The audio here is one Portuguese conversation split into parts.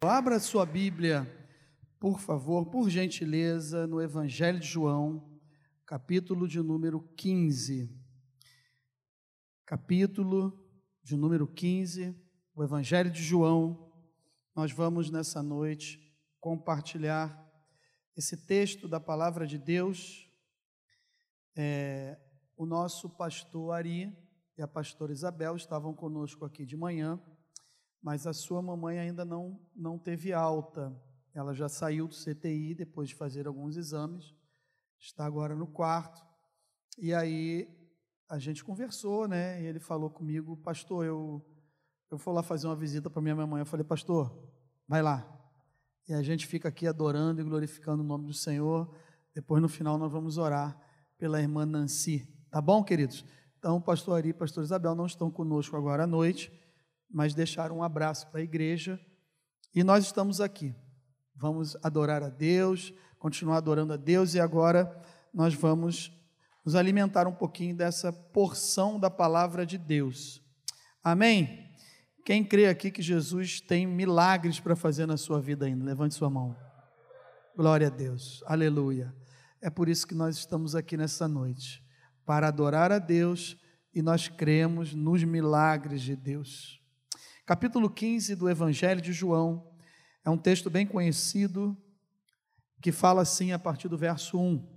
Abra sua Bíblia, por favor, por gentileza, no Evangelho de João, capítulo de número 15. Capítulo de número 15, o Evangelho de João. Nós vamos nessa noite compartilhar esse texto da palavra de Deus. É, o nosso pastor Ari e a pastora Isabel estavam conosco aqui de manhã mas a sua mamãe ainda não, não teve alta. Ela já saiu do CTI depois de fazer alguns exames, está agora no quarto. E aí a gente conversou, né? E ele falou comigo, pastor, eu, eu vou lá fazer uma visita para minha mamãe. Eu falei, pastor, vai lá. E a gente fica aqui adorando e glorificando o nome do Senhor. Depois, no final, nós vamos orar pela irmã Nancy. Tá bom, queridos? Então, pastor Ari e pastor Isabel não estão conosco agora à noite mas deixaram um abraço para a igreja. E nós estamos aqui. Vamos adorar a Deus, continuar adorando a Deus e agora nós vamos nos alimentar um pouquinho dessa porção da palavra de Deus. Amém? Quem crê aqui que Jesus tem milagres para fazer na sua vida ainda? Levante sua mão. Glória a Deus. Aleluia. É por isso que nós estamos aqui nessa noite, para adorar a Deus e nós cremos nos milagres de Deus capítulo 15 do Evangelho de João. É um texto bem conhecido que fala assim a partir do verso 1.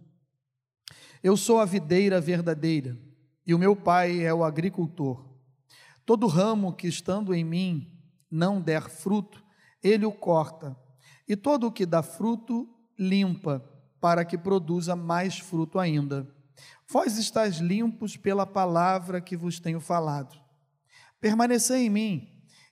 Eu sou a videira verdadeira e o meu pai é o agricultor. Todo ramo que estando em mim não der fruto, ele o corta, e todo o que dá fruto, limpa, para que produza mais fruto ainda. Vós estáis limpos pela palavra que vos tenho falado. Permanecei em mim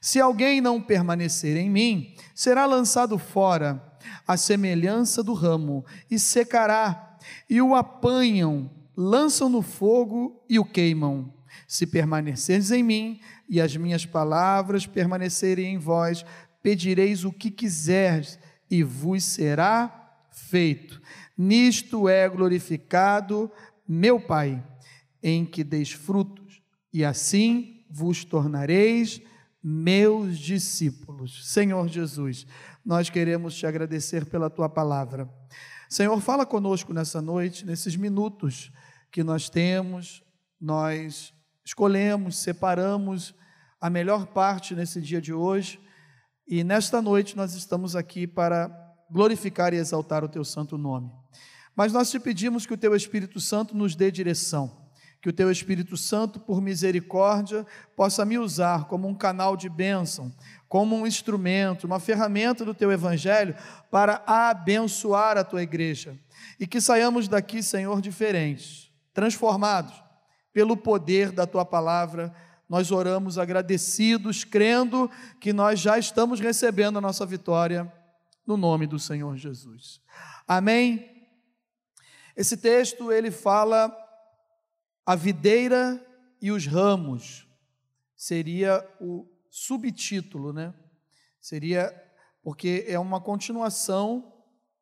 Se alguém não permanecer em mim, será lançado fora, à semelhança do ramo, e secará, e o apanham, lançam no fogo e o queimam. Se permanecerdes em mim, e as minhas palavras permanecerem em vós, pedireis o que quiserdes, e vos será feito. Nisto é glorificado meu Pai, em que deis frutos, e assim vos tornareis meus discípulos. Senhor Jesus, nós queremos te agradecer pela tua palavra. Senhor, fala conosco nessa noite, nesses minutos que nós temos, nós escolhemos, separamos a melhor parte nesse dia de hoje e nesta noite nós estamos aqui para glorificar e exaltar o teu santo nome. Mas nós te pedimos que o teu Espírito Santo nos dê direção que o teu Espírito Santo, por misericórdia, possa me usar como um canal de bênção, como um instrumento, uma ferramenta do teu evangelho para abençoar a tua igreja. E que saiamos daqui, Senhor, diferentes, transformados pelo poder da tua palavra. Nós oramos agradecidos, crendo que nós já estamos recebendo a nossa vitória no nome do Senhor Jesus. Amém. Esse texto ele fala a videira e os ramos seria o subtítulo, né? Seria porque é uma continuação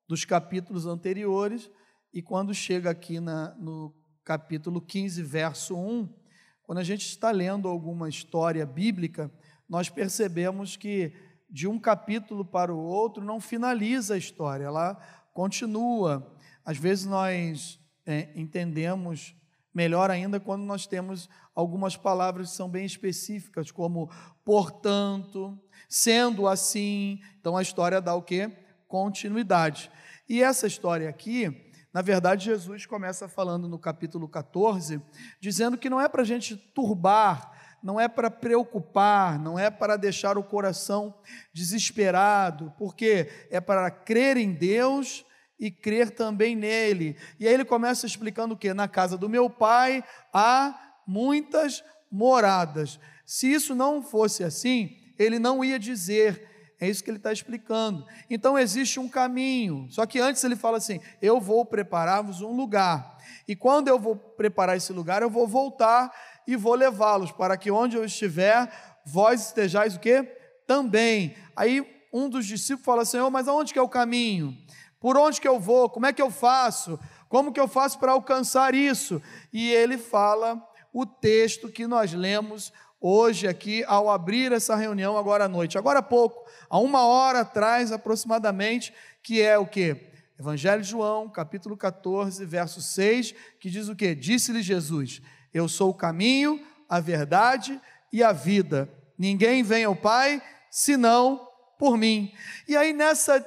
dos capítulos anteriores e quando chega aqui na, no capítulo 15, verso 1, quando a gente está lendo alguma história bíblica, nós percebemos que de um capítulo para o outro não finaliza a história, ela continua. Às vezes nós é, entendemos Melhor ainda quando nós temos algumas palavras que são bem específicas, como portanto, sendo assim. Então a história dá o que? Continuidade. E essa história aqui, na verdade, Jesus começa falando no capítulo 14, dizendo que não é para a gente turbar, não é para preocupar, não é para deixar o coração desesperado, porque é para crer em Deus e crer também nele. E aí ele começa explicando o que? Na casa do meu pai há muitas moradas. Se isso não fosse assim, ele não ia dizer É isso que ele está explicando. Então existe um caminho. Só que antes ele fala assim: eu vou preparar-vos um lugar. E quando eu vou preparar esse lugar, eu vou voltar e vou levá-los para que onde eu estiver, vós estejais o quê? Também. Aí um dos discípulos fala: Senhor, mas aonde que é o caminho? Por onde que eu vou? Como é que eu faço? Como que eu faço para alcançar isso? E ele fala o texto que nós lemos hoje aqui ao abrir essa reunião agora à noite. Agora há pouco, há uma hora atrás aproximadamente, que é o que? Evangelho de João, capítulo 14, verso 6, que diz o que? Disse-lhe Jesus: Eu sou o caminho, a verdade e a vida. Ninguém vem ao Pai senão por mim. E aí, nessa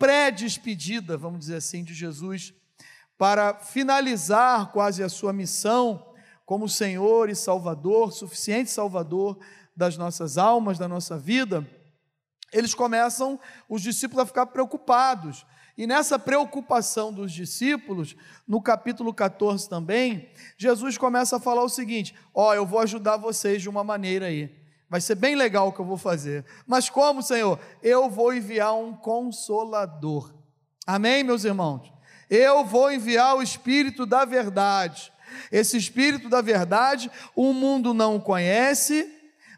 pré-despedida, vamos dizer assim, de Jesus, para finalizar quase a sua missão, como Senhor e Salvador, suficiente Salvador das nossas almas, da nossa vida, eles começam, os discípulos, a ficar preocupados. E nessa preocupação dos discípulos, no capítulo 14 também, Jesus começa a falar o seguinte: Ó, oh, eu vou ajudar vocês de uma maneira aí. Vai ser bem legal o que eu vou fazer. Mas como, Senhor? Eu vou enviar um consolador. Amém, meus irmãos? Eu vou enviar o Espírito da Verdade esse Espírito da verdade, o mundo não o conhece,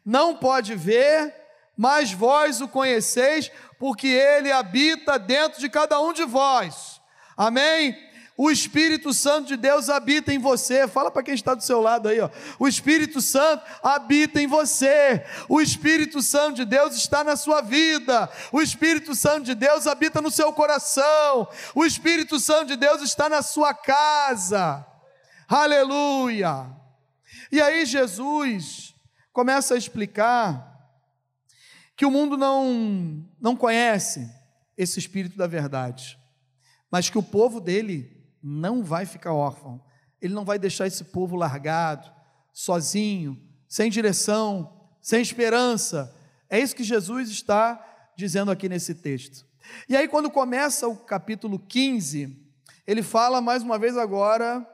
não pode ver, mas vós o conheceis, porque ele habita dentro de cada um de vós. Amém? O Espírito Santo de Deus habita em você. Fala para quem está do seu lado aí, ó. O Espírito Santo habita em você. O Espírito Santo de Deus está na sua vida. O Espírito Santo de Deus habita no seu coração. O Espírito Santo de Deus está na sua casa. Aleluia! E aí Jesus começa a explicar que o mundo não, não conhece esse Espírito da verdade, mas que o povo dele não vai ficar órfão, ele não vai deixar esse povo largado, sozinho, sem direção, sem esperança. É isso que Jesus está dizendo aqui nesse texto. E aí, quando começa o capítulo 15, ele fala mais uma vez agora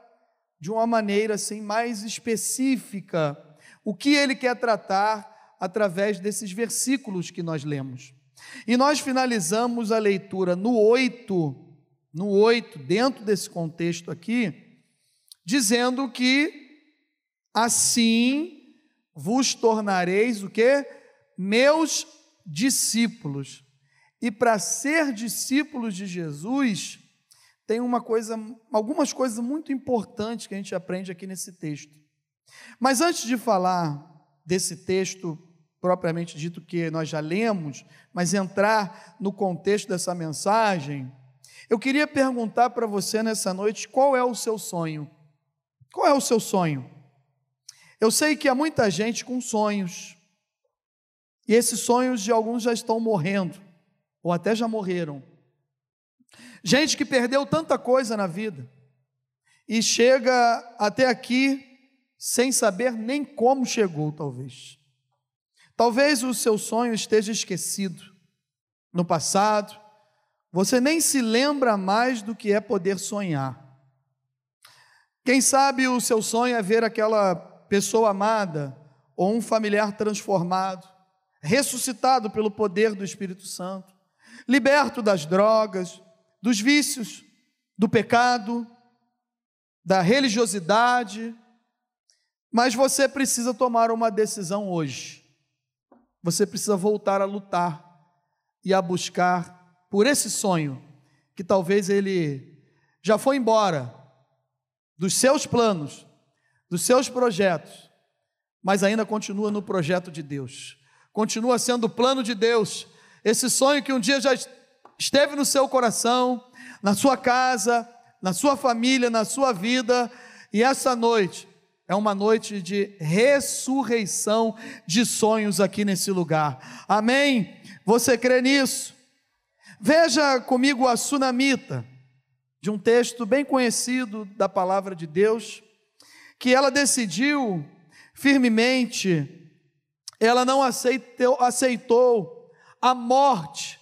de uma maneira assim mais específica o que ele quer tratar através desses versículos que nós lemos. E nós finalizamos a leitura no 8, no 8, dentro desse contexto aqui, dizendo que assim vos tornareis o que? Meus discípulos. E para ser discípulos de Jesus, tem uma coisa, algumas coisas muito importantes que a gente aprende aqui nesse texto. Mas antes de falar desse texto propriamente dito que nós já lemos, mas entrar no contexto dessa mensagem, eu queria perguntar para você nessa noite qual é o seu sonho? Qual é o seu sonho? Eu sei que há muita gente com sonhos, e esses sonhos de alguns já estão morrendo, ou até já morreram. Gente que perdeu tanta coisa na vida e chega até aqui sem saber nem como chegou, talvez. Talvez o seu sonho esteja esquecido no passado, você nem se lembra mais do que é poder sonhar. Quem sabe o seu sonho é ver aquela pessoa amada ou um familiar transformado, ressuscitado pelo poder do Espírito Santo, liberto das drogas, dos vícios, do pecado, da religiosidade, mas você precisa tomar uma decisão hoje. Você precisa voltar a lutar e a buscar por esse sonho que talvez ele já foi embora dos seus planos, dos seus projetos, mas ainda continua no projeto de Deus. Continua sendo o plano de Deus. Esse sonho que um dia já esteve no seu coração, na sua casa, na sua família, na sua vida, e essa noite é uma noite de ressurreição de sonhos aqui nesse lugar. Amém? Você crê nisso? Veja comigo a sunamita, de um texto bem conhecido da palavra de Deus, que ela decidiu firmemente, ela não aceitou, aceitou a morte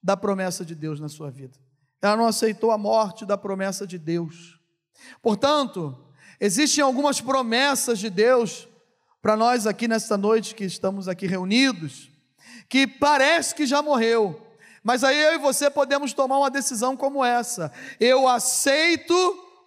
da promessa de Deus na sua vida. Ela não aceitou a morte da promessa de Deus. Portanto, existem algumas promessas de Deus para nós aqui nesta noite que estamos aqui reunidos, que parece que já morreu, mas aí eu e você podemos tomar uma decisão como essa: eu aceito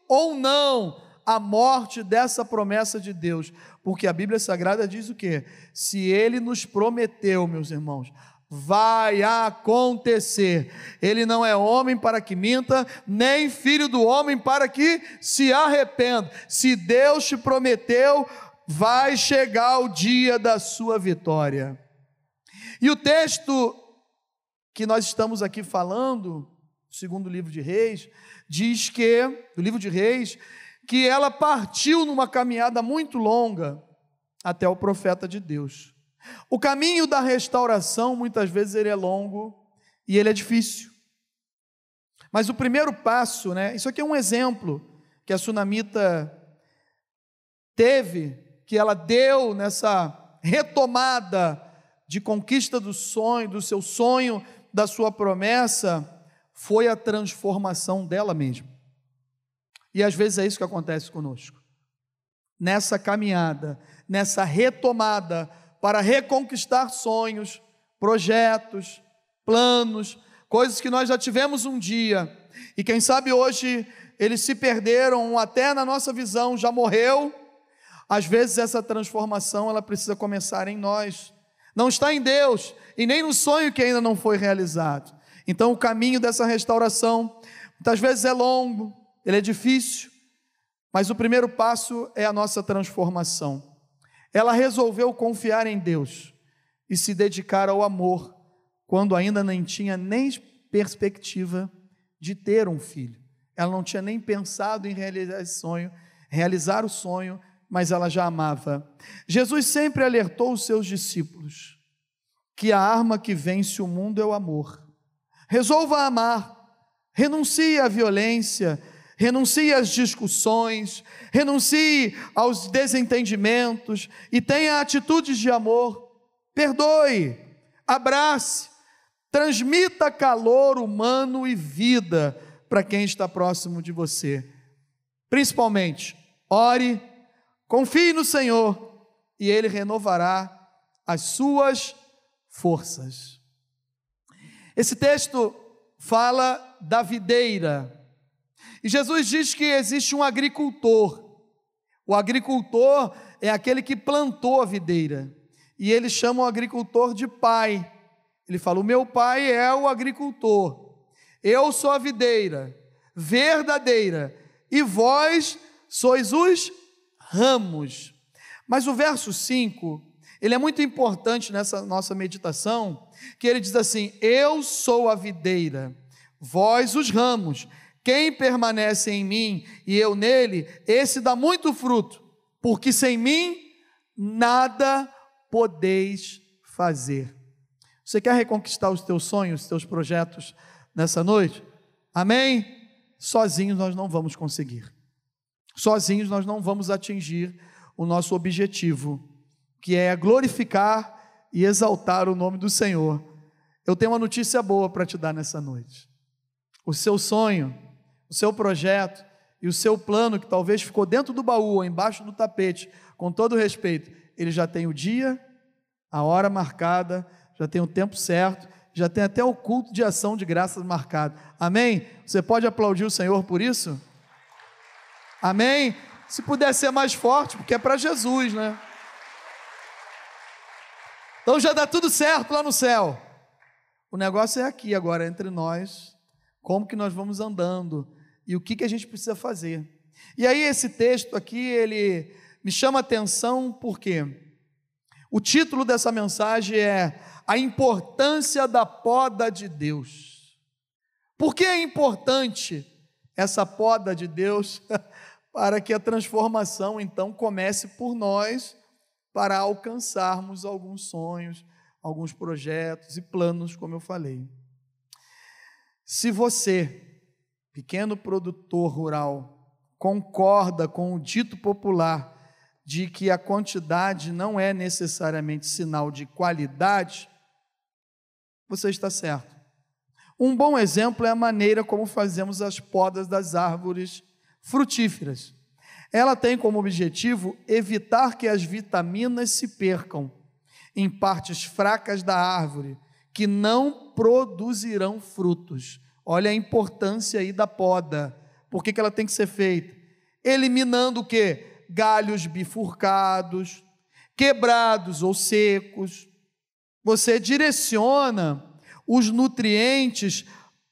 ou não a morte dessa promessa de Deus, porque a Bíblia Sagrada diz o que? Se Ele nos prometeu, meus irmãos, vai acontecer. Ele não é homem para que minta, nem filho do homem para que se arrependa. Se Deus te prometeu, vai chegar o dia da sua vitória. E o texto que nós estamos aqui falando, segundo o livro de Reis, diz que, do livro de Reis, que ela partiu numa caminhada muito longa até o profeta de Deus. O caminho da restauração, muitas vezes, ele é longo e ele é difícil. Mas o primeiro passo, né? Isso aqui é um exemplo que a sunamita teve, que ela deu nessa retomada de conquista do sonho, do seu sonho, da sua promessa, foi a transformação dela mesma. E às vezes é isso que acontece conosco. Nessa caminhada, nessa retomada para reconquistar sonhos, projetos, planos, coisas que nós já tivemos um dia e quem sabe hoje eles se perderam, até na nossa visão já morreu. Às vezes essa transformação ela precisa começar em nós. Não está em Deus e nem no sonho que ainda não foi realizado. Então o caminho dessa restauração muitas vezes é longo, ele é difícil, mas o primeiro passo é a nossa transformação. Ela resolveu confiar em Deus e se dedicar ao amor, quando ainda nem tinha nem perspectiva de ter um filho. Ela não tinha nem pensado em realizar esse sonho, realizar o sonho, mas ela já amava. Jesus sempre alertou os seus discípulos que a arma que vence o mundo é o amor. Resolva amar, renuncie à violência, renuncie às discussões, renuncie aos desentendimentos e tenha atitudes de amor. Perdoe, abrace, transmita calor humano e vida para quem está próximo de você. Principalmente, ore, confie no Senhor e Ele renovará as suas forças. Esse texto fala da videira e Jesus diz que existe um agricultor. O agricultor é aquele que plantou a videira. E ele chama o agricultor de pai. Ele fala: O meu pai é o agricultor. Eu sou a videira verdadeira. E vós sois os ramos. Mas o verso 5, ele é muito importante nessa nossa meditação, que ele diz assim: Eu sou a videira, vós os ramos. Quem permanece em mim e eu nele, esse dá muito fruto, porque sem mim nada podeis fazer. Você quer reconquistar os teus sonhos, os teus projetos nessa noite? Amém? Sozinhos nós não vamos conseguir. Sozinhos nós não vamos atingir o nosso objetivo, que é glorificar e exaltar o nome do Senhor. Eu tenho uma notícia boa para te dar nessa noite. O seu sonho o seu projeto e o seu plano, que talvez ficou dentro do baú ou embaixo do tapete, com todo respeito, ele já tem o dia, a hora marcada, já tem o tempo certo, já tem até o culto de ação de graças marcado. Amém? Você pode aplaudir o Senhor por isso? Amém? Se puder ser mais forte, porque é para Jesus, né? Então já dá tudo certo lá no céu. O negócio é aqui agora entre nós. Como que nós vamos andando? e o que, que a gente precisa fazer. E aí esse texto aqui, ele me chama atenção porque o título dessa mensagem é A Importância da Poda de Deus. Por que é importante essa poda de Deus? para que a transformação então comece por nós, para alcançarmos alguns sonhos, alguns projetos e planos, como eu falei. Se você pequeno produtor rural, concorda com o dito popular de que a quantidade não é necessariamente sinal de qualidade, você está certo. Um bom exemplo é a maneira como fazemos as podas das árvores frutíferas. Ela tem como objetivo evitar que as vitaminas se percam em partes fracas da árvore, que não produzirão frutos. Olha a importância aí da poda. Por que, que ela tem que ser feita? Eliminando o que? Galhos bifurcados, quebrados ou secos. Você direciona os nutrientes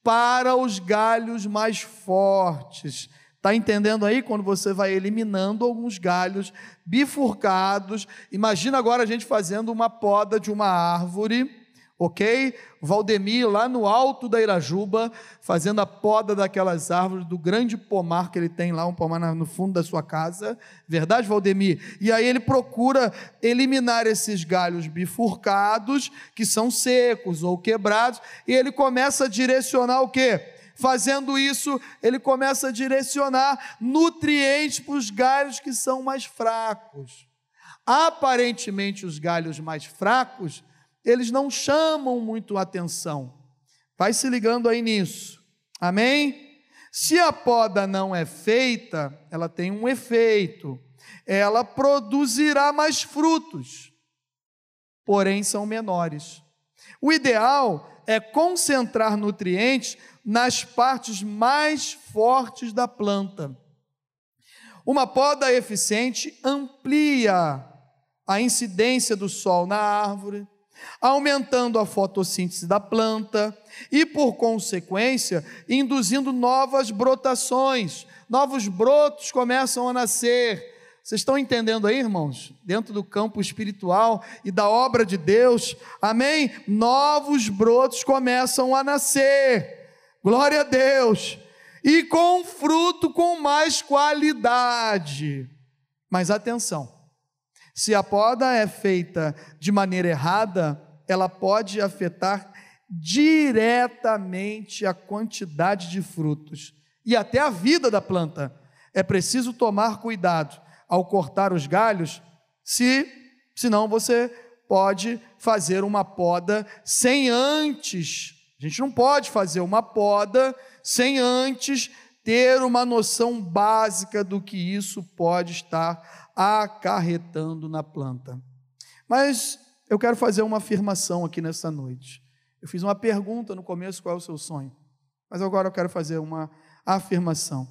para os galhos mais fortes. Está entendendo aí quando você vai eliminando alguns galhos bifurcados? Imagina agora a gente fazendo uma poda de uma árvore ok? Valdemir, lá no alto da Irajuba, fazendo a poda daquelas árvores, do grande pomar que ele tem lá, um pomar no fundo da sua casa, verdade, Valdemir? E aí ele procura eliminar esses galhos bifurcados, que são secos ou quebrados, e ele começa a direcionar o quê? Fazendo isso, ele começa a direcionar nutrientes para os galhos que são mais fracos. Aparentemente, os galhos mais fracos eles não chamam muito atenção. Vai se ligando aí nisso. Amém? Se a poda não é feita, ela tem um efeito. Ela produzirá mais frutos, porém são menores. O ideal é concentrar nutrientes nas partes mais fortes da planta. Uma poda eficiente amplia a incidência do sol na árvore, aumentando a fotossíntese da planta e, por consequência, induzindo novas brotações. Novos brotos começam a nascer. Vocês estão entendendo aí, irmãos? Dentro do campo espiritual e da obra de Deus, amém? Novos brotos começam a nascer. Glória a Deus. E com fruto com mais qualidade. Mas atenção, se a poda é feita de maneira errada, ela pode afetar diretamente a quantidade de frutos e até a vida da planta. É preciso tomar cuidado ao cortar os galhos, se senão você pode fazer uma poda sem antes. A gente não pode fazer uma poda sem antes ter uma noção básica do que isso pode estar acarretando na planta. Mas eu quero fazer uma afirmação aqui nessa noite. Eu fiz uma pergunta no começo: qual é o seu sonho? Mas agora eu quero fazer uma afirmação.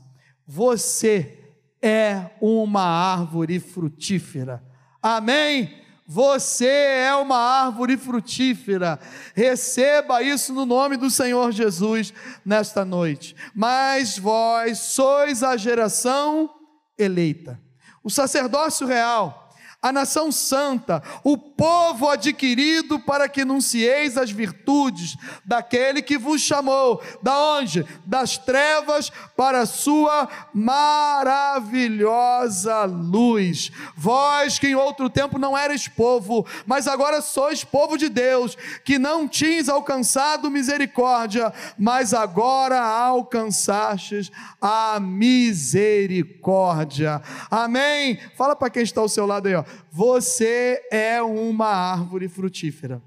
Você é uma árvore frutífera. Amém? Você é uma árvore frutífera. Receba isso no nome do Senhor Jesus nesta noite. Mas vós sois a geração eleita o sacerdócio real, a nação santa, o povo adquirido para que anuncieis as virtudes daquele que vos chamou, da onde? Das trevas para a sua maravilhosa luz. Vós que em outro tempo não eres povo, mas agora sois povo de Deus, que não tinhas alcançado misericórdia, mas agora alcançastes a misericórdia. Amém. Fala para quem está ao seu lado aí, ó. Você é uma árvore frutífera.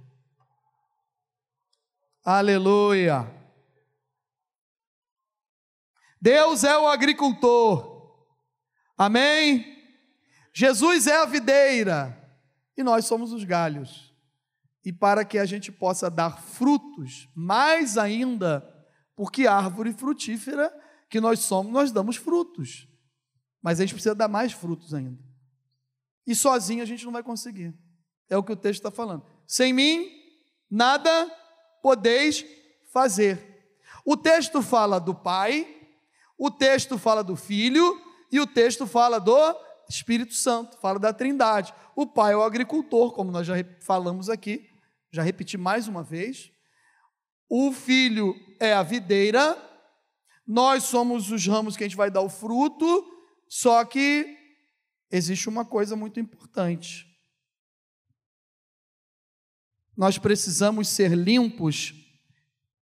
Aleluia. Deus é o agricultor. Amém? Jesus é a videira e nós somos os galhos. E para que a gente possa dar frutos, mais ainda, porque árvore frutífera que nós somos, nós damos frutos. Mas a gente precisa dar mais frutos ainda. E sozinho a gente não vai conseguir. É o que o texto está falando. Sem mim, nada podeis fazer. O texto fala do Pai, o texto fala do Filho e o texto fala do Espírito Santo, fala da Trindade. O Pai é o agricultor, como nós já falamos aqui, já repeti mais uma vez. O Filho é a videira, nós somos os ramos que a gente vai dar o fruto, só que existe uma coisa muito importante. Nós precisamos ser limpos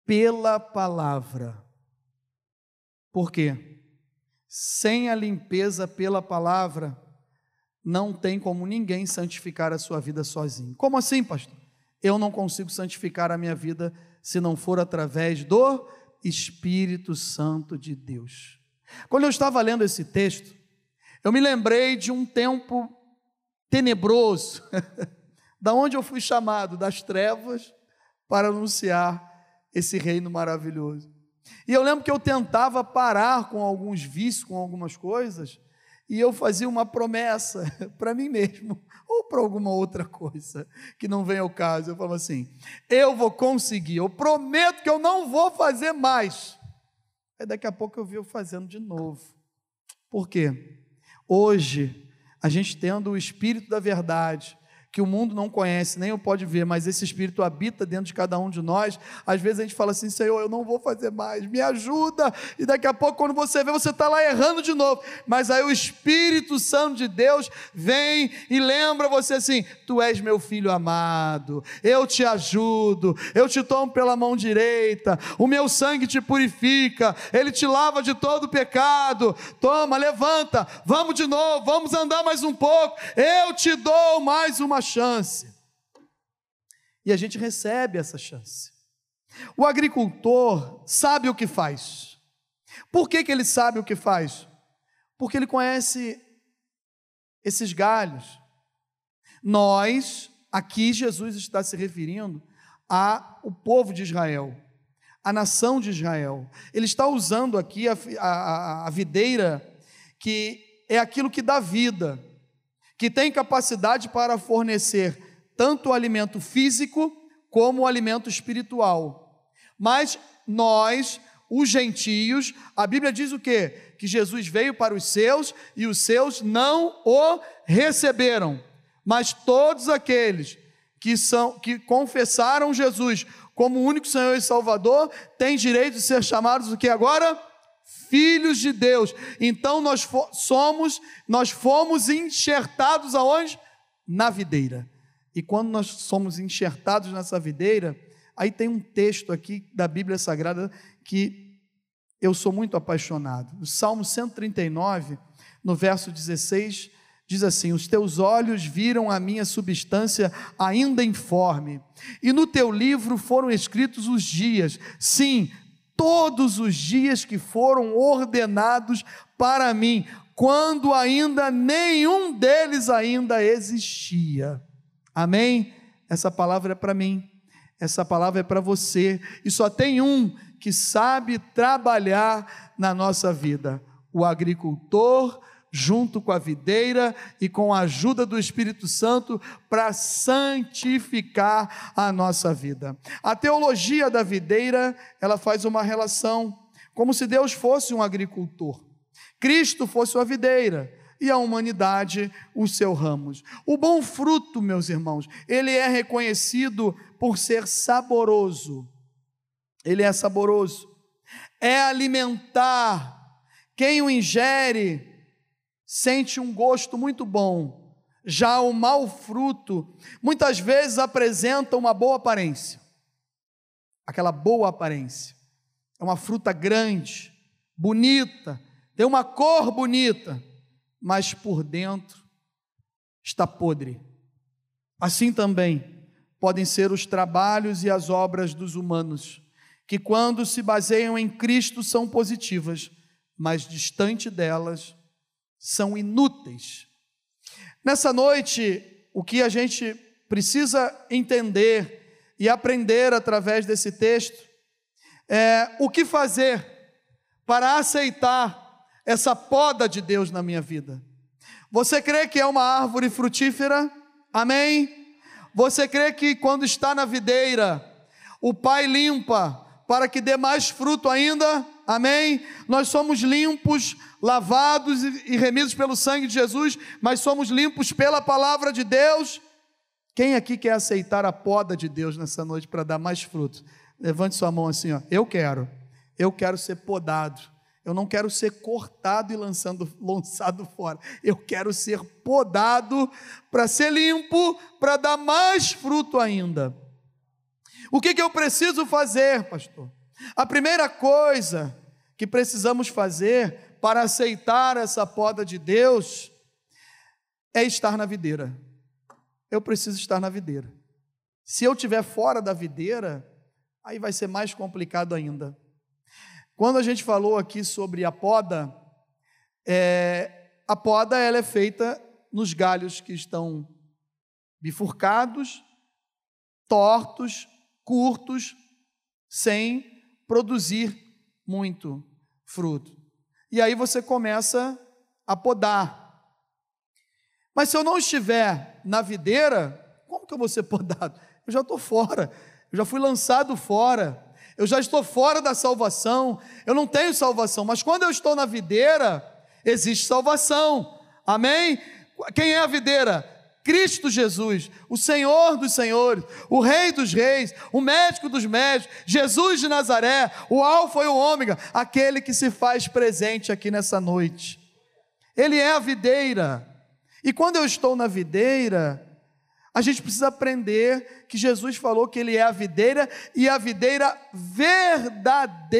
pela palavra. Por quê? Sem a limpeza pela palavra, não tem como ninguém santificar a sua vida sozinho. Como assim, pastor? Eu não consigo santificar a minha vida se não for através do Espírito Santo de Deus. Quando eu estava lendo esse texto, eu me lembrei de um tempo tenebroso, Da onde eu fui chamado? Das trevas para anunciar esse reino maravilhoso. E eu lembro que eu tentava parar com alguns vícios, com algumas coisas, e eu fazia uma promessa para mim mesmo, ou para alguma outra coisa que não vem ao caso. Eu falava assim: eu vou conseguir, eu prometo que eu não vou fazer mais. Aí daqui a pouco eu vi eu fazendo de novo. Por quê? Hoje, a gente tendo o Espírito da Verdade, que o mundo não conhece, nem o pode ver, mas esse Espírito habita dentro de cada um de nós. Às vezes a gente fala assim: Senhor, eu não vou fazer mais, me ajuda. E daqui a pouco, quando você vê, você está lá errando de novo. Mas aí o Espírito Santo de Deus vem e lembra você assim: Tu és meu filho amado, eu te ajudo, eu te tomo pela mão direita, o meu sangue te purifica, ele te lava de todo pecado. Toma, levanta, vamos de novo, vamos andar mais um pouco. Eu te dou mais uma chance. E a gente recebe essa chance. O agricultor sabe o que faz. Por que, que ele sabe o que faz? Porque ele conhece esses galhos. Nós, aqui Jesus está se referindo ao povo de Israel, a nação de Israel. Ele está usando aqui a, a, a videira, que é aquilo que dá vida que tem capacidade para fornecer tanto o alimento físico como o alimento espiritual. Mas nós, os gentios, a Bíblia diz o quê? Que Jesus veio para os seus e os seus não o receberam. Mas todos aqueles que são que confessaram Jesus como único Senhor e Salvador têm direito de ser chamados o que agora? Filhos de Deus. Então nós somos, nós fomos enxertados aonde? Na videira. E quando nós somos enxertados nessa videira, aí tem um texto aqui da Bíblia Sagrada que eu sou muito apaixonado. O Salmo 139, no verso 16, diz assim: Os teus olhos viram a minha substância ainda informe, e no teu livro foram escritos os dias, sim, todos os dias que foram ordenados para mim, quando ainda nenhum deles ainda existia. Amém? Essa palavra é para mim. Essa palavra é para você. E só tem um que sabe trabalhar na nossa vida: o agricultor junto com a videira e com a ajuda do Espírito Santo para santificar a nossa vida. A teologia da videira, ela faz uma relação como se Deus fosse um agricultor. Cristo fosse a videira e a humanidade os seus ramos. O bom fruto, meus irmãos, ele é reconhecido por ser saboroso. Ele é saboroso. É alimentar. Quem o ingere sente um gosto muito bom. Já o mau fruto muitas vezes apresenta uma boa aparência. Aquela boa aparência. É uma fruta grande, bonita, tem uma cor bonita, mas por dentro está podre. Assim também podem ser os trabalhos e as obras dos humanos, que quando se baseiam em Cristo são positivas, mas distante delas são inúteis. Nessa noite, o que a gente precisa entender e aprender através desse texto é o que fazer para aceitar essa poda de Deus na minha vida. Você crê que é uma árvore frutífera? Amém? Você crê que quando está na videira, o Pai limpa para que dê mais fruto ainda? Amém? Nós somos limpos, lavados e remidos pelo sangue de Jesus, mas somos limpos pela palavra de Deus. Quem aqui quer aceitar a poda de Deus nessa noite para dar mais fruto? Levante sua mão assim, ó. Eu quero. Eu quero ser podado. Eu não quero ser cortado e lançando, lançado fora. Eu quero ser podado para ser limpo, para dar mais fruto ainda. O que, que eu preciso fazer, pastor? A primeira coisa que precisamos fazer para aceitar essa poda de Deus é estar na videira. Eu preciso estar na videira. Se eu estiver fora da videira, aí vai ser mais complicado ainda. Quando a gente falou aqui sobre a poda, é, a poda ela é feita nos galhos que estão bifurcados, tortos, curtos, sem produzir muito fruto. E aí você começa a podar. Mas se eu não estiver na videira, como que eu vou ser podado? Eu já estou fora, eu já fui lançado fora, eu já estou fora da salvação, eu não tenho salvação, mas quando eu estou na videira, existe salvação, amém? Quem é a videira? Cristo Jesus, o Senhor dos Senhores, o Rei dos Reis, o médico dos médicos, Jesus de Nazaré, o Alfa e o Ômega, aquele que se faz presente aqui nessa noite. Ele é a videira. E quando eu estou na videira, a gente precisa aprender que Jesus falou que ele é a videira e a videira verdadeira.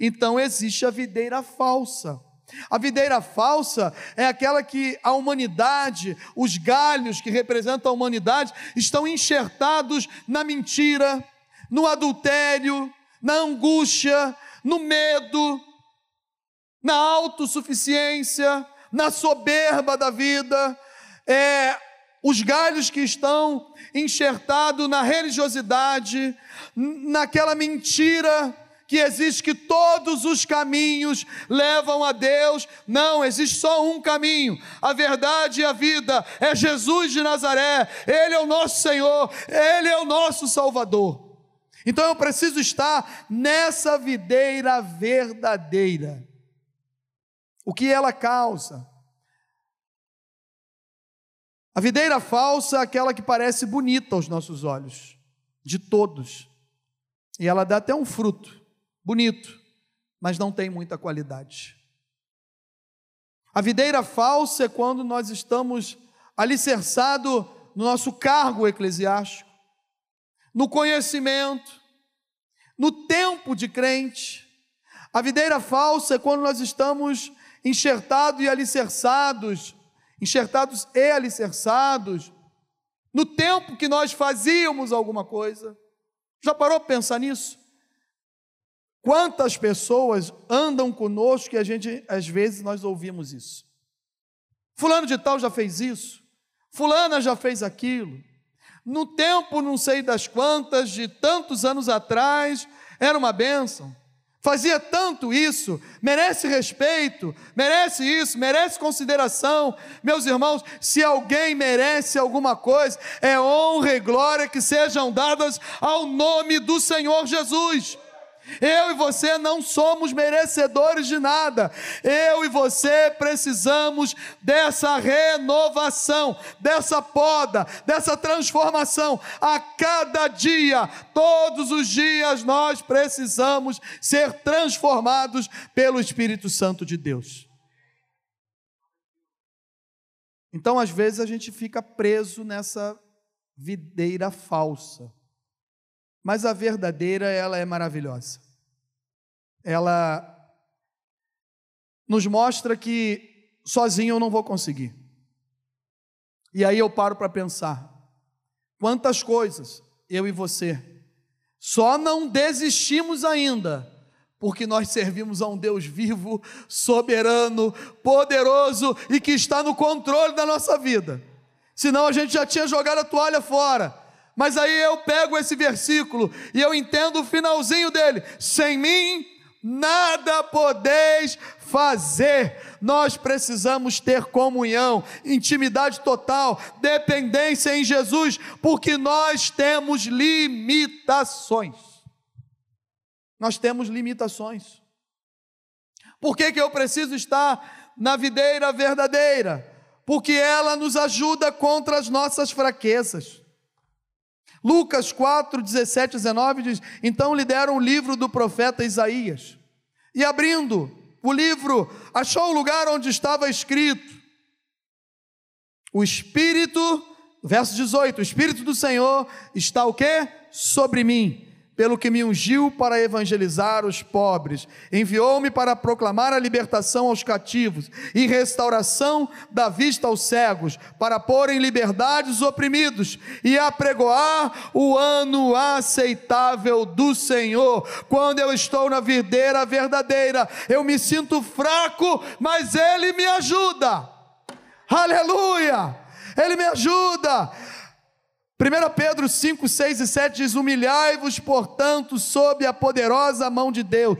Então existe a videira falsa. A videira falsa é aquela que a humanidade, os galhos que representam a humanidade, estão enxertados na mentira, no adultério, na angústia, no medo, na autossuficiência, na soberba da vida. É, os galhos que estão enxertados na religiosidade, naquela mentira que existe que todos os caminhos levam a Deus. Não, existe só um caminho. A verdade e a vida é Jesus de Nazaré. Ele é o nosso Senhor, ele é o nosso Salvador. Então eu preciso estar nessa videira verdadeira. O que ela causa? A videira falsa é aquela que parece bonita aos nossos olhos, de todos. E ela dá até um fruto bonito, mas não tem muita qualidade. A videira falsa é quando nós estamos alicerçados no nosso cargo eclesiástico, no conhecimento, no tempo de crente. A videira falsa é quando nós estamos enxertados e alicerçados, enxertados e alicerçados, no tempo que nós fazíamos alguma coisa. Já parou para pensar nisso? Quantas pessoas andam conosco e a gente, às vezes, nós ouvimos isso. Fulano de tal já fez isso, fulana já fez aquilo. No tempo, não sei das quantas, de tantos anos atrás, era uma bênção. Fazia tanto isso, merece respeito, merece isso, merece consideração. Meus irmãos, se alguém merece alguma coisa, é honra e glória que sejam dadas ao nome do Senhor Jesus. Eu e você não somos merecedores de nada. Eu e você precisamos dessa renovação, dessa poda, dessa transformação. A cada dia, todos os dias, nós precisamos ser transformados pelo Espírito Santo de Deus. Então, às vezes, a gente fica preso nessa videira falsa. Mas a verdadeira, ela é maravilhosa. Ela nos mostra que sozinho eu não vou conseguir. E aí eu paro para pensar: quantas coisas eu e você só não desistimos ainda, porque nós servimos a um Deus vivo, soberano, poderoso e que está no controle da nossa vida. Senão a gente já tinha jogado a toalha fora. Mas aí eu pego esse versículo e eu entendo o finalzinho dele: sem mim nada podeis fazer. Nós precisamos ter comunhão, intimidade total, dependência em Jesus, porque nós temos limitações. Nós temos limitações. Por que, que eu preciso estar na videira verdadeira? Porque ela nos ajuda contra as nossas fraquezas. Lucas 4, 17 19 diz: Então lhe deram o livro do profeta Isaías. E abrindo o livro, achou o lugar onde estava escrito: O Espírito, verso 18: O Espírito do Senhor está o que? Sobre mim pelo que me ungiu para evangelizar os pobres, enviou-me para proclamar a libertação aos cativos e restauração da vista aos cegos, para pôr em liberdade os oprimidos e apregoar o ano aceitável do Senhor. Quando eu estou na videira verdadeira, eu me sinto fraco, mas Ele me ajuda. Aleluia! Ele me ajuda. 1 Pedro 5, 6 e 7 diz: Humilhai-vos, portanto, sob a poderosa mão de Deus,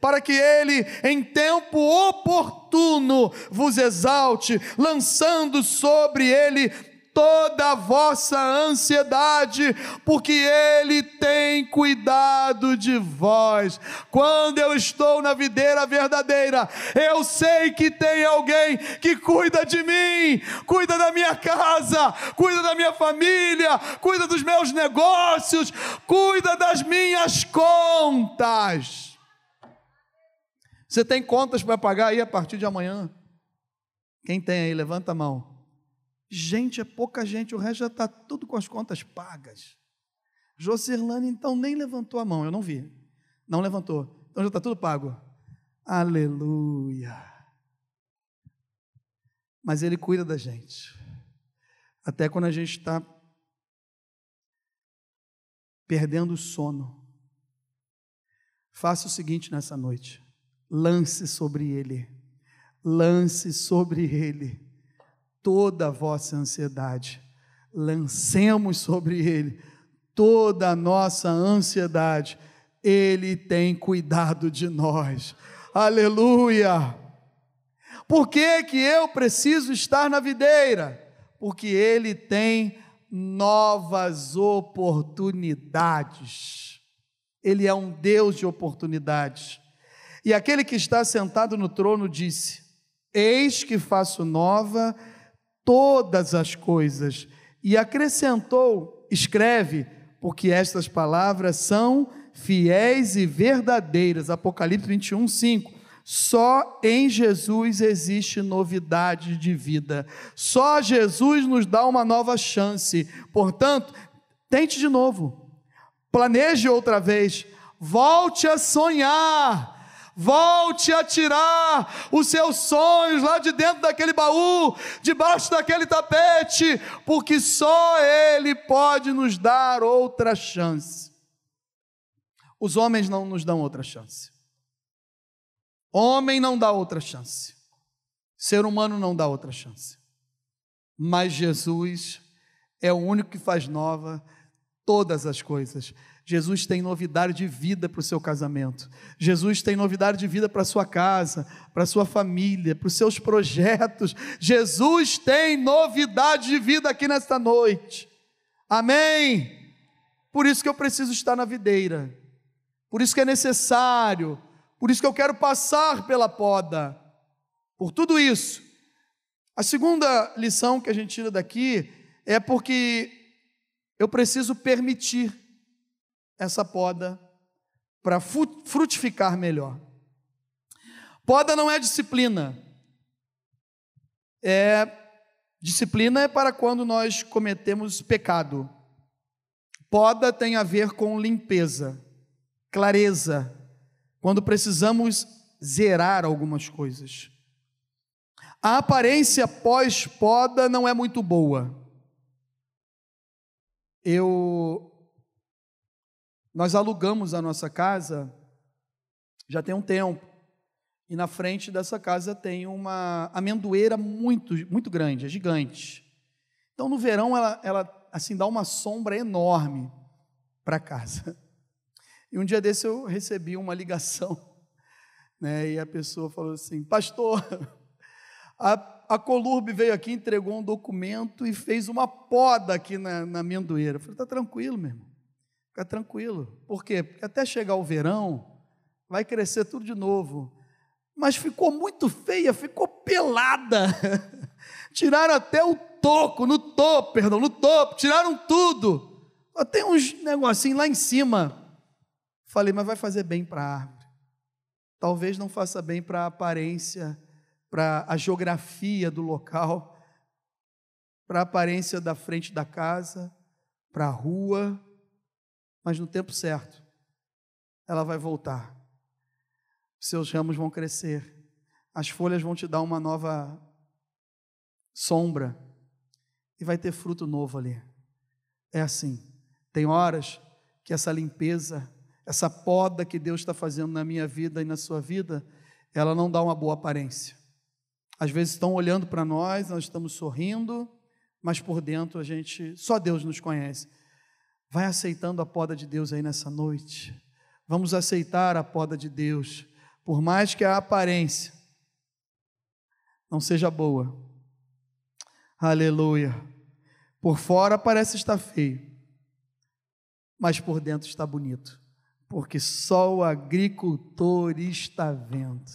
para que Ele, em tempo oportuno, vos exalte, lançando sobre Ele toda a vossa ansiedade, porque Ele tem cuidado de vós. Quando eu estou na videira verdadeira, eu sei que tem alguém que cuida de mim, cuida da minha casa, cuida da minha família, cuida dos meus negócios, cuida das minhas contas. Você tem contas para pagar aí a partir de amanhã? Quem tem aí, levanta a mão. Gente, é pouca gente, o resto já está tudo com as contas pagas. Joserlane, então, nem levantou a mão, eu não vi. Não levantou. Então já está tudo pago. Aleluia. Mas Ele cuida da gente. Até quando a gente está perdendo o sono. Faça o seguinte nessa noite: lance sobre Ele. Lance sobre Ele toda a vossa ansiedade. Lancemos sobre Ele toda a nossa ansiedade. Ele tem cuidado de nós. Aleluia! Por que, que eu preciso estar na videira? Porque Ele tem novas oportunidades. Ele é um Deus de oportunidades. E aquele que está sentado no trono disse: Eis que faço nova todas as coisas. E acrescentou: escreve, porque estas palavras são fiéis e verdadeiras. Apocalipse 21, 5. Só em Jesus existe novidade de vida. Só Jesus nos dá uma nova chance. Portanto, tente de novo. Planeje outra vez. Volte a sonhar. Volte a tirar os seus sonhos lá de dentro daquele baú, debaixo daquele tapete, porque só Ele pode nos dar outra chance. Os homens não nos dão outra chance. Homem não dá outra chance. Ser humano não dá outra chance. Mas Jesus é o único que faz nova todas as coisas. Jesus tem novidade de vida para o seu casamento. Jesus tem novidade de vida para a sua casa, para a sua família, para os seus projetos. Jesus tem novidade de vida aqui nesta noite. Amém? Por isso que eu preciso estar na videira. Por isso que é necessário. Por isso que eu quero passar pela poda. Por tudo isso. A segunda lição que a gente tira daqui é porque eu preciso permitir essa poda para frutificar melhor. Poda não é disciplina. É disciplina é para quando nós cometemos pecado. Poda tem a ver com limpeza, clareza, quando precisamos zerar algumas coisas. A aparência pós-poda não é muito boa. Eu nós alugamos a nossa casa já tem um tempo. E na frente dessa casa tem uma amendoeira muito, muito grande, é gigante. Então no verão ela, ela assim dá uma sombra enorme para casa. E um dia desse eu recebi uma ligação, né? E a pessoa falou assim: "Pastor, a, a Colurbe veio aqui, entregou um documento e fez uma poda aqui na, na amendoeira". Eu falei: "Tá tranquilo, meu irmão. Fica tranquilo. Por quê? Porque até chegar o verão, vai crescer tudo de novo. Mas ficou muito feia, ficou pelada. tiraram até o toco, no topo, perdão, no topo, tiraram tudo. Só tem uns negocinhos lá em cima. Falei, mas vai fazer bem para a árvore. Talvez não faça bem para a aparência, para a geografia do local, para a aparência da frente da casa, para a rua mas no tempo certo, ela vai voltar. Seus ramos vão crescer, as folhas vão te dar uma nova sombra e vai ter fruto novo ali. É assim. Tem horas que essa limpeza, essa poda que Deus está fazendo na minha vida e na sua vida, ela não dá uma boa aparência. Às vezes estão olhando para nós, nós estamos sorrindo, mas por dentro a gente, só Deus nos conhece. Vai aceitando a poda de Deus aí nessa noite. Vamos aceitar a poda de Deus, por mais que a aparência não seja boa. Aleluia. Por fora parece estar feio, mas por dentro está bonito, porque só o agricultor está vendo.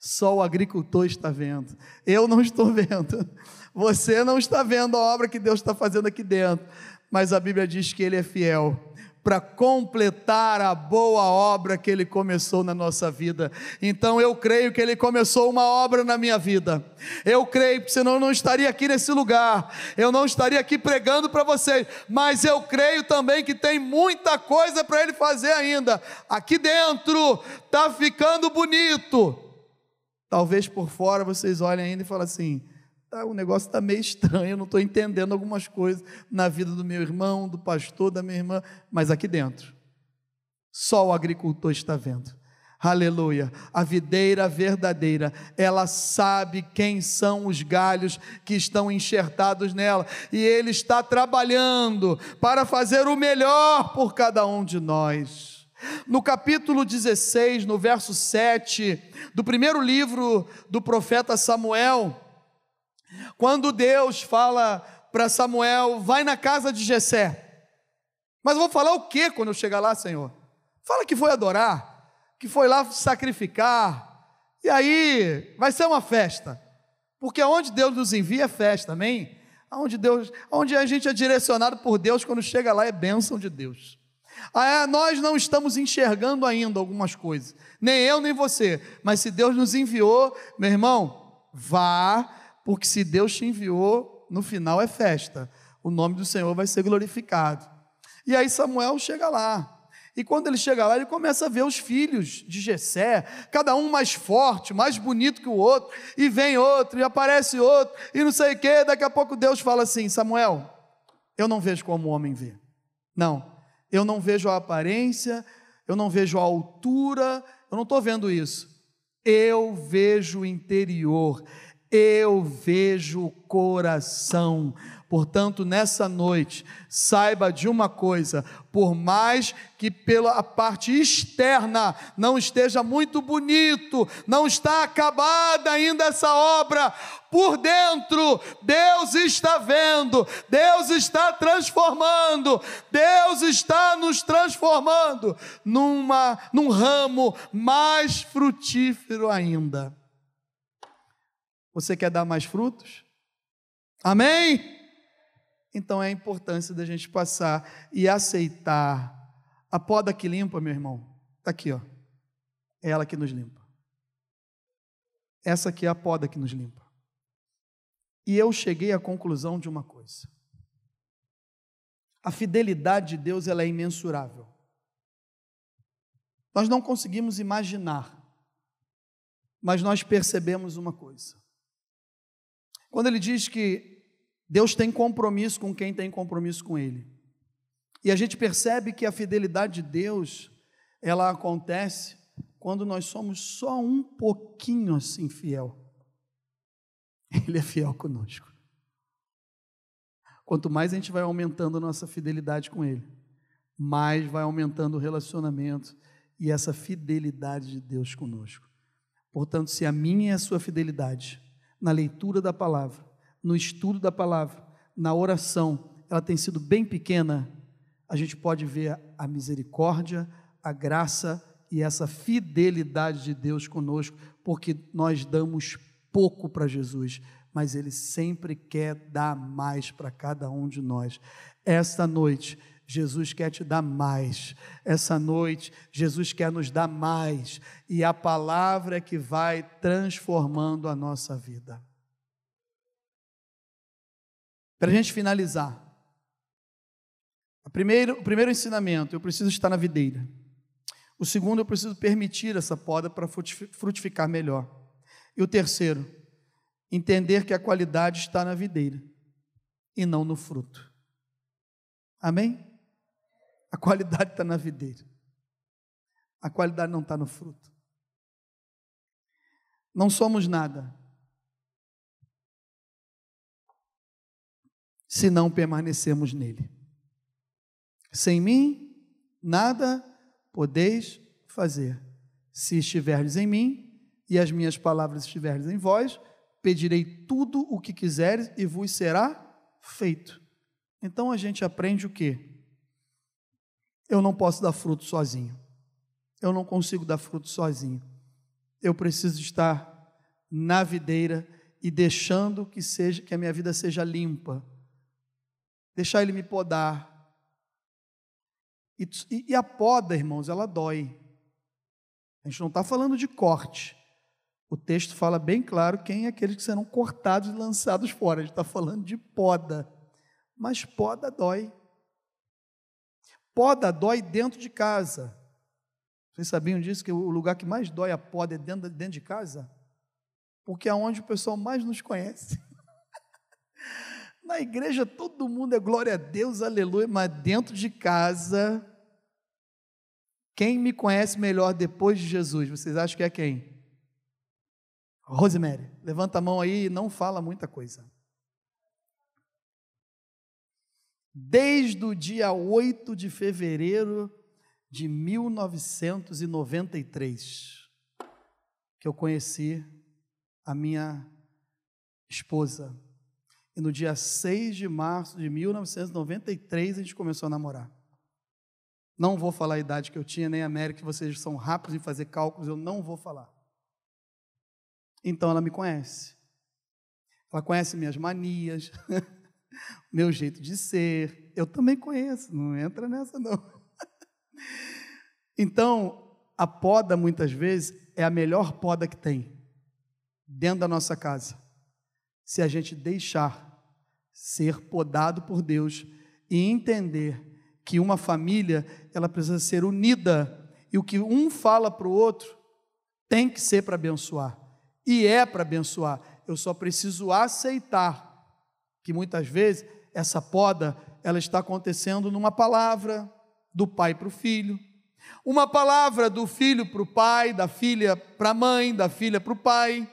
Só o agricultor está vendo. Eu não estou vendo. Você não está vendo a obra que Deus está fazendo aqui dentro. Mas a Bíblia diz que Ele é fiel para completar a boa obra que Ele começou na nossa vida. Então eu creio que Ele começou uma obra na minha vida. Eu creio, senão eu não estaria aqui nesse lugar, eu não estaria aqui pregando para vocês, mas eu creio também que tem muita coisa para Ele fazer ainda. Aqui dentro está ficando bonito. Talvez por fora vocês olhem ainda e falem assim: tá, o negócio está meio estranho, eu não estou entendendo algumas coisas na vida do meu irmão, do pastor, da minha irmã, mas aqui dentro, só o agricultor está vendo. Aleluia. A videira verdadeira, ela sabe quem são os galhos que estão enxertados nela, e ele está trabalhando para fazer o melhor por cada um de nós. No capítulo 16, no verso 7, do primeiro livro do profeta Samuel, quando Deus fala para Samuel, vai na casa de Jessé. Mas vou falar o que quando eu chegar lá, Senhor? Fala que foi adorar, que foi lá sacrificar. E aí vai ser uma festa. Porque aonde Deus nos envia é festa, amém? Aonde Deus, onde a gente é direcionado por Deus quando chega lá é bênção de Deus. Ah, nós não estamos enxergando ainda algumas coisas, nem eu nem você, mas se Deus nos enviou, meu irmão, vá porque se Deus te enviou, no final é festa. O nome do Senhor vai ser glorificado. E aí Samuel chega lá. E quando ele chega lá, ele começa a ver os filhos de Jessé, cada um mais forte, mais bonito que o outro, e vem outro, e aparece outro, e não sei o quê. Daqui a pouco Deus fala assim: Samuel, eu não vejo como o homem vê. Não, eu não vejo a aparência, eu não vejo a altura, eu não estou vendo isso. Eu vejo o interior, eu vejo o coração. Portanto, nessa noite, saiba de uma coisa: por mais que pela parte externa não esteja muito bonito, não está acabada ainda essa obra, por dentro, Deus está vendo, Deus está transformando, Deus está nos transformando numa, num ramo mais frutífero ainda. Você quer dar mais frutos? Amém? Então é a importância da gente passar e aceitar. A poda que limpa, meu irmão, está aqui, ó. É ela que nos limpa. Essa aqui é a poda que nos limpa. E eu cheguei à conclusão de uma coisa. A fidelidade de Deus ela é imensurável. Nós não conseguimos imaginar, mas nós percebemos uma coisa. Quando ele diz que Deus tem compromisso com quem tem compromisso com Ele. E a gente percebe que a fidelidade de Deus, ela acontece quando nós somos só um pouquinho assim fiel. Ele é fiel conosco. Quanto mais a gente vai aumentando a nossa fidelidade com Ele, mais vai aumentando o relacionamento e essa fidelidade de Deus conosco. Portanto, se a minha é a sua fidelidade, na leitura da palavra, no estudo da palavra, na oração, ela tem sido bem pequena, a gente pode ver a misericórdia, a graça e essa fidelidade de Deus conosco, porque nós damos pouco para Jesus, mas Ele sempre quer dar mais para cada um de nós. Esta noite, Jesus quer te dar mais. Essa noite, Jesus quer nos dar mais. E a palavra é que vai transformando a nossa vida. Para a gente finalizar, primeiro, o primeiro ensinamento, eu preciso estar na videira. O segundo, eu preciso permitir essa poda para frutificar melhor. E o terceiro, entender que a qualidade está na videira e não no fruto. Amém? A qualidade está na videira. A qualidade não está no fruto. Não somos nada. se não permanecemos nele. Sem mim, nada podeis fazer. Se estiverdes em mim e as minhas palavras estiverdes em vós, pedirei tudo o que quiseres e vos será feito. Então a gente aprende o quê? Eu não posso dar fruto sozinho. Eu não consigo dar fruto sozinho. Eu preciso estar na videira e deixando que seja que a minha vida seja limpa. Deixar ele me podar. E, e a poda, irmãos, ela dói. A gente não está falando de corte. O texto fala bem claro quem é aqueles que serão cortados e lançados fora. A gente está falando de poda. Mas poda dói. Poda dói dentro de casa. Vocês sabiam disso? Que o lugar que mais dói a poda é dentro, dentro de casa? Porque é onde o pessoal mais nos conhece. Na igreja todo mundo é glória a Deus, aleluia, mas dentro de casa, quem me conhece melhor depois de Jesus? Vocês acham que é quem? Rosemary, levanta a mão aí e não fala muita coisa. Desde o dia 8 de fevereiro de 1993, que eu conheci a minha esposa. E no dia 6 de março de 1993 a gente começou a namorar. Não vou falar a idade que eu tinha, nem a América, que vocês são rápidos em fazer cálculos, eu não vou falar. Então ela me conhece. Ela conhece minhas manias, meu jeito de ser. Eu também conheço, não entra nessa não. Então, a poda muitas vezes é a melhor poda que tem dentro da nossa casa. Se a gente deixar ser podado por Deus e entender que uma família, ela precisa ser unida e o que um fala para o outro tem que ser para abençoar e é para abençoar. Eu só preciso aceitar que muitas vezes essa poda ela está acontecendo numa palavra do pai para o filho, uma palavra do filho para o pai, da filha para a mãe, da filha para o pai,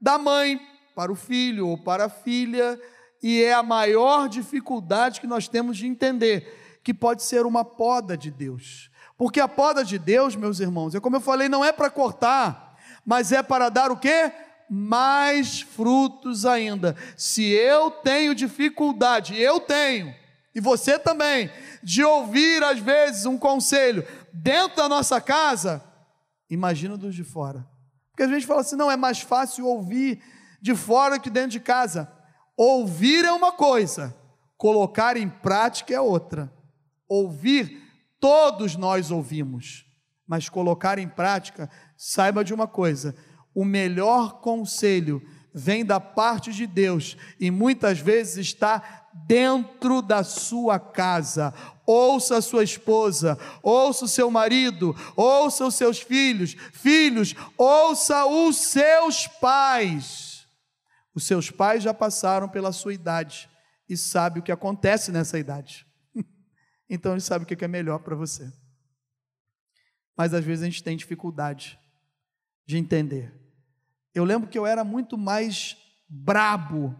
da mãe para o filho ou para a filha, e é a maior dificuldade que nós temos de entender que pode ser uma poda de Deus. Porque a poda de Deus, meus irmãos, é como eu falei, não é para cortar, mas é para dar o quê? Mais frutos ainda. Se eu tenho dificuldade, eu tenho, e você também, de ouvir às vezes um conselho dentro da nossa casa, imagina dos de fora. Porque a gente fala assim: não, é mais fácil ouvir de fora que dentro de casa. Ouvir é uma coisa, colocar em prática é outra. Ouvir, todos nós ouvimos, mas colocar em prática saiba de uma coisa: o melhor conselho vem da parte de Deus e muitas vezes está dentro da sua casa. Ouça a sua esposa, ouça o seu marido, ouça os seus filhos, filhos, ouça os seus pais. Os seus pais já passaram pela sua idade e sabe o que acontece nessa idade. Então ele sabe o que é melhor para você. Mas às vezes a gente tem dificuldade de entender. Eu lembro que eu era muito mais brabo.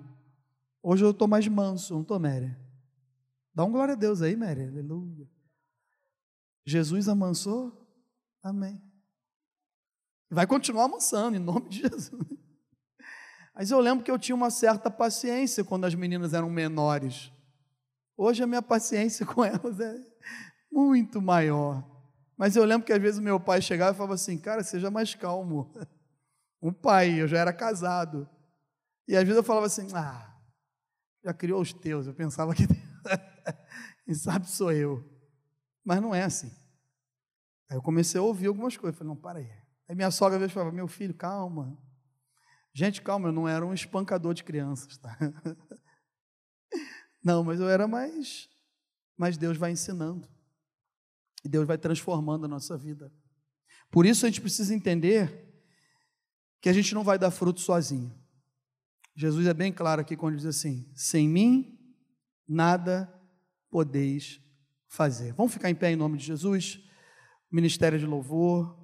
Hoje eu estou mais manso, não estou, Mary? Dá um glória a Deus aí, Mary. Aleluia. Jesus amansou? Amém. Vai continuar amansando, em nome de Jesus. Mas eu lembro que eu tinha uma certa paciência quando as meninas eram menores. Hoje a minha paciência com elas é muito maior. Mas eu lembro que às vezes meu pai chegava e falava assim: Cara, seja mais calmo. Um pai, eu já era casado. E às vezes eu falava assim: Ah, já criou os teus. Eu pensava que. Quem sabe sou eu. Mas não é assim. Aí eu comecei a ouvir algumas coisas. Falei: Não, para aí. Aí minha sogra às vezes falava: Meu filho, calma. Gente, calma, eu não era um espancador de crianças, tá? Não, mas eu era mais. Mas Deus vai ensinando. E Deus vai transformando a nossa vida. Por isso a gente precisa entender que a gente não vai dar fruto sozinho. Jesus é bem claro aqui quando diz assim: sem mim nada podeis fazer. Vamos ficar em pé em nome de Jesus? Ministério de louvor.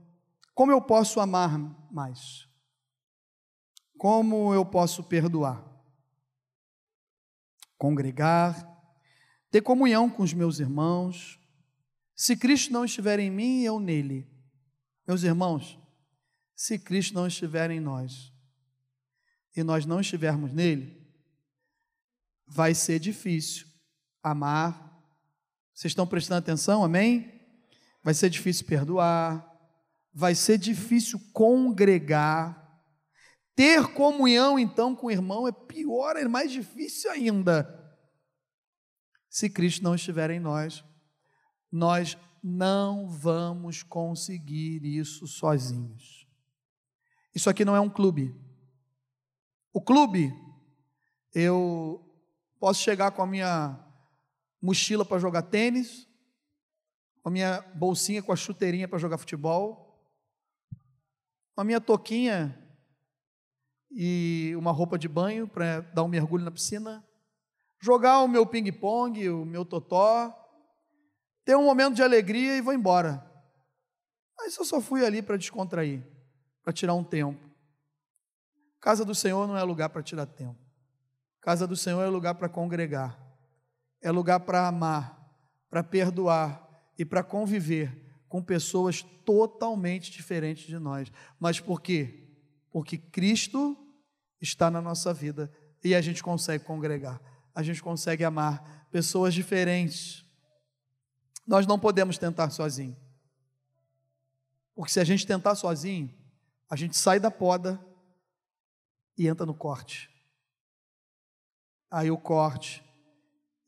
Como eu posso amar mais? Como eu posso perdoar? congregar, ter comunhão com os meus irmãos. Se Cristo não estiver em mim, eu nele. Meus irmãos, se Cristo não estiver em nós e nós não estivermos nele, vai ser difícil amar. Vocês estão prestando atenção? Amém? Vai ser difícil perdoar, vai ser difícil congregar. Ter comunhão, então, com o irmão é pior, é mais difícil ainda. Se Cristo não estiver em nós, nós não vamos conseguir isso sozinhos. Isso aqui não é um clube. O clube, eu posso chegar com a minha mochila para jogar tênis, com a minha bolsinha com a chuteirinha para jogar futebol, com a minha toquinha e uma roupa de banho para dar um mergulho na piscina, jogar o meu ping-pong, o meu totó, ter um momento de alegria e vou embora. Mas eu só fui ali para descontrair, para tirar um tempo. Casa do Senhor não é lugar para tirar tempo. Casa do Senhor é lugar para congregar, é lugar para amar, para perdoar e para conviver com pessoas totalmente diferentes de nós. Mas por quê? Porque Cristo está na nossa vida e a gente consegue congregar, a gente consegue amar pessoas diferentes. Nós não podemos tentar sozinho. Porque se a gente tentar sozinho, a gente sai da poda e entra no corte. Aí o corte,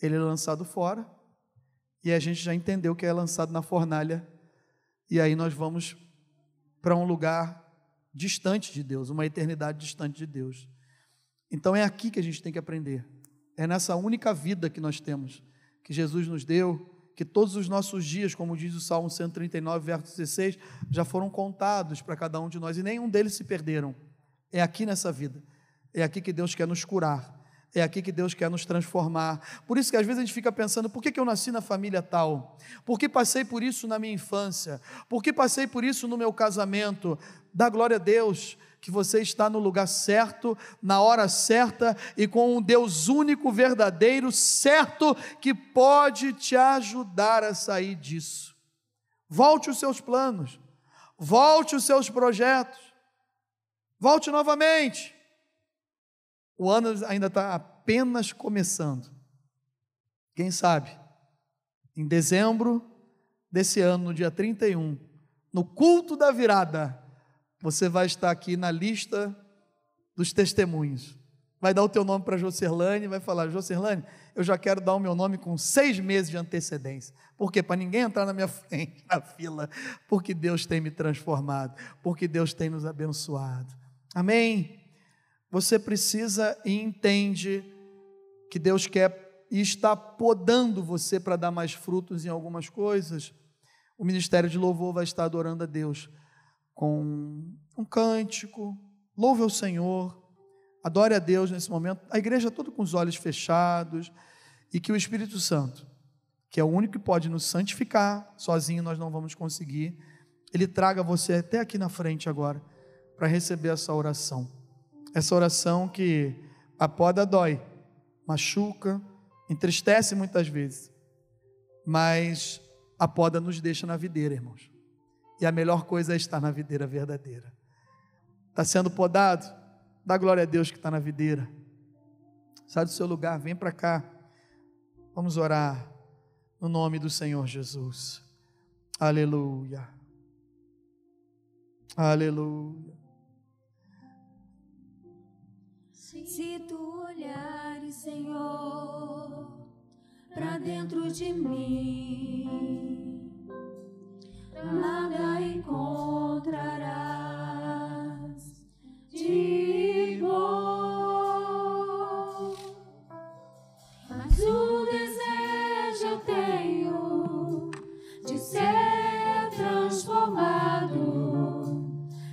ele é lançado fora, e a gente já entendeu que é lançado na fornalha, e aí nós vamos para um lugar distante de Deus, uma eternidade distante de Deus. Então é aqui que a gente tem que aprender. É nessa única vida que nós temos, que Jesus nos deu, que todos os nossos dias, como diz o Salmo 139, verso 16, já foram contados para cada um de nós e nenhum deles se perderam. É aqui nessa vida. É aqui que Deus quer nos curar. É aqui que Deus quer nos transformar. Por isso que às vezes a gente fica pensando: por que, eu nasci na família tal? Por que passei por isso na minha infância? Por que passei por isso no meu casamento? Dá glória a Deus que você está no lugar certo, na hora certa e com um Deus único, verdadeiro, certo, que pode te ajudar a sair disso. Volte os seus planos, volte os seus projetos, volte novamente. O ano ainda está apenas começando. Quem sabe, em dezembro desse ano, no dia 31, no culto da virada, você vai estar aqui na lista dos testemunhos. Vai dar o teu nome para Jocerlane, vai falar, Jocerlane, eu já quero dar o meu nome com seis meses de antecedência. Por quê? Para ninguém entrar na minha frente, na fila, porque Deus tem me transformado, porque Deus tem nos abençoado. Amém? você precisa e entende que Deus quer e está podando você para dar mais frutos em algumas coisas, o ministério de louvor vai estar adorando a Deus com um cântico, louve ao Senhor, adore a Deus nesse momento, a igreja toda com os olhos fechados, e que o Espírito Santo, que é o único que pode nos santificar, sozinho nós não vamos conseguir, ele traga você até aqui na frente agora, para receber essa oração. Essa oração que a poda dói, machuca, entristece muitas vezes, mas a poda nos deixa na videira, irmãos. E a melhor coisa é estar na videira verdadeira. Está sendo podado? Dá glória a Deus que está na videira. Sai do seu lugar, vem para cá. Vamos orar no nome do Senhor Jesus. Aleluia. Aleluia. Se tu olhares, Senhor, para dentro de mim, nada encontrarás de bom. Mas o desejo eu tenho de ser transformado.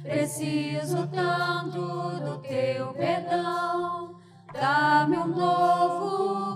Preciso tanto do teu perdão dá-me um novo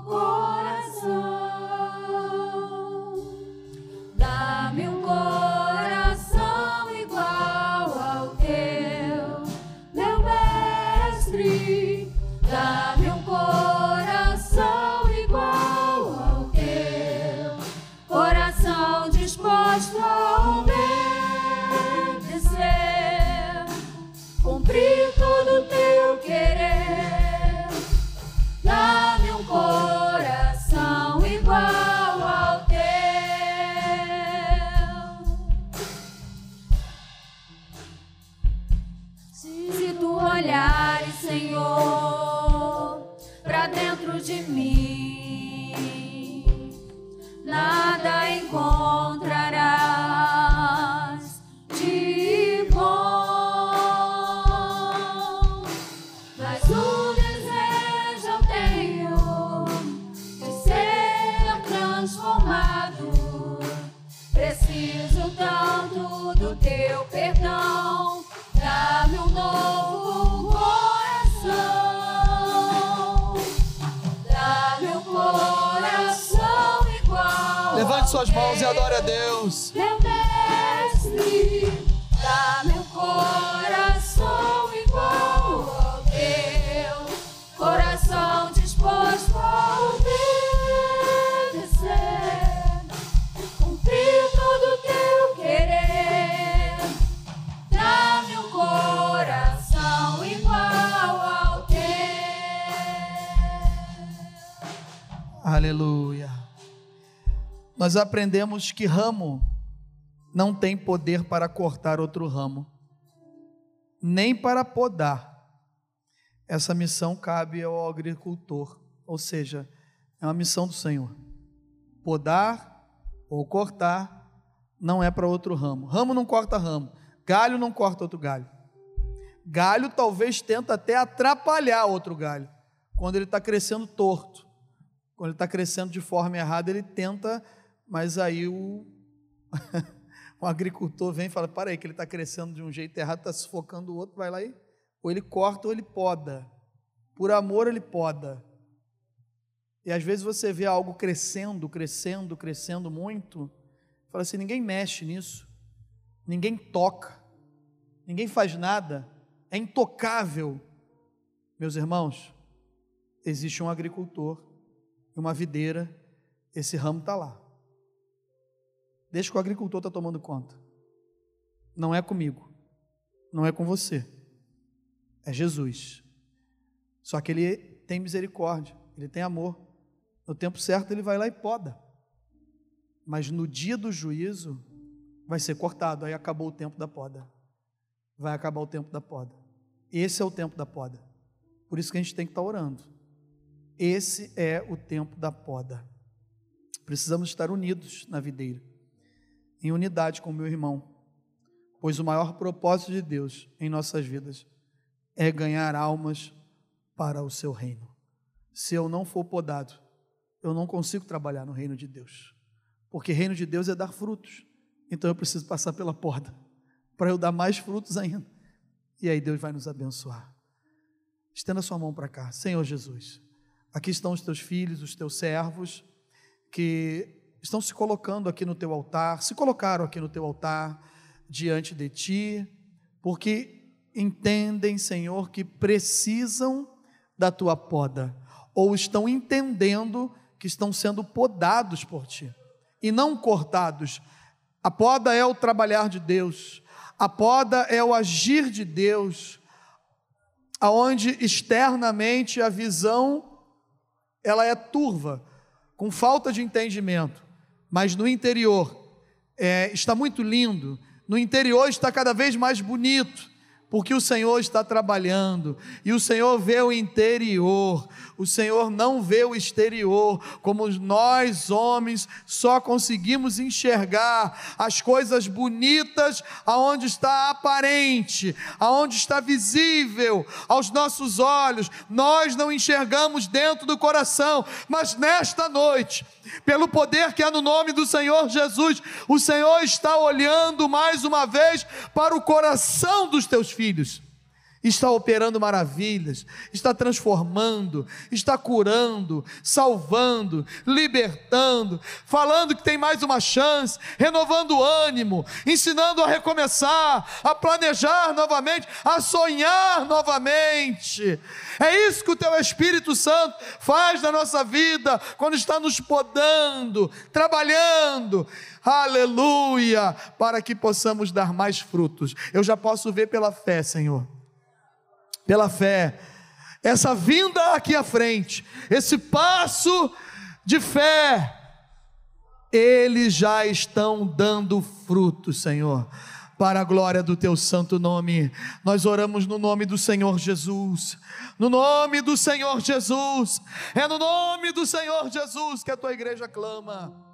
olhares, Senhor, para dentro de mim, nada encontrarás suas mãos e adore a Deus. Meu mestre, dá-me um coração igual ao teu, coração disposto a obedecer, cumprir todo o teu querer. Dá-me um coração igual ao teu. Aleluia. Nós aprendemos que ramo não tem poder para cortar outro ramo, nem para podar. Essa missão cabe ao agricultor, ou seja, é uma missão do Senhor. Podar ou cortar não é para outro ramo. Ramo não corta ramo, galho não corta outro galho. Galho talvez tenta até atrapalhar outro galho, quando ele está crescendo torto. Quando ele está crescendo de forma errada, ele tenta, mas aí o, o agricultor vem e fala: para aí, que ele está crescendo de um jeito errado, está sufocando o outro, vai lá e. Ou ele corta ou ele poda. Por amor, ele poda. E às vezes você vê algo crescendo, crescendo, crescendo muito, fala assim: ninguém mexe nisso, ninguém toca, ninguém faz nada, é intocável. Meus irmãos, existe um agricultor uma videira, esse ramo está lá. Deixa que o agricultor está tomando conta. Não é comigo, não é com você, é Jesus. Só que ele tem misericórdia, ele tem amor. No tempo certo ele vai lá e poda. Mas no dia do juízo vai ser cortado, aí acabou o tempo da poda. Vai acabar o tempo da poda. Esse é o tempo da poda. Por isso que a gente tem que estar orando. Esse é o tempo da poda. Precisamos estar unidos na videira, em unidade com meu irmão, pois o maior propósito de Deus em nossas vidas é ganhar almas para o seu reino. Se eu não for podado, eu não consigo trabalhar no reino de Deus, porque reino de Deus é dar frutos, então eu preciso passar pela poda, para eu dar mais frutos ainda, e aí Deus vai nos abençoar. Estenda sua mão para cá, Senhor Jesus. Aqui estão os teus filhos, os teus servos, que estão se colocando aqui no teu altar, se colocaram aqui no teu altar, diante de ti, porque entendem, Senhor, que precisam da tua poda, ou estão entendendo que estão sendo podados por ti, e não cortados. A poda é o trabalhar de Deus, a poda é o agir de Deus, aonde externamente a visão ela é turva, com falta de entendimento, mas no interior é, está muito lindo, no interior está cada vez mais bonito, porque o Senhor está trabalhando e o Senhor vê o interior, o Senhor não vê o exterior, como nós homens só conseguimos enxergar as coisas bonitas aonde está aparente, aonde está visível aos nossos olhos, nós não enxergamos dentro do coração, mas nesta noite, pelo poder que há no nome do Senhor Jesus, o Senhor está olhando mais uma vez para o coração dos teus filhos. Está operando maravilhas, está transformando, está curando, salvando, libertando, falando que tem mais uma chance, renovando o ânimo, ensinando a recomeçar, a planejar novamente, a sonhar novamente. É isso que o teu Espírito Santo faz na nossa vida quando está nos podando, trabalhando. Aleluia! Para que possamos dar mais frutos. Eu já posso ver pela fé, Senhor. Pela fé. Essa vinda aqui à frente, esse passo de fé, eles já estão dando frutos, Senhor para a glória do teu santo nome. Nós oramos no nome do Senhor Jesus. No nome do Senhor Jesus. É no nome do Senhor Jesus que a tua igreja clama.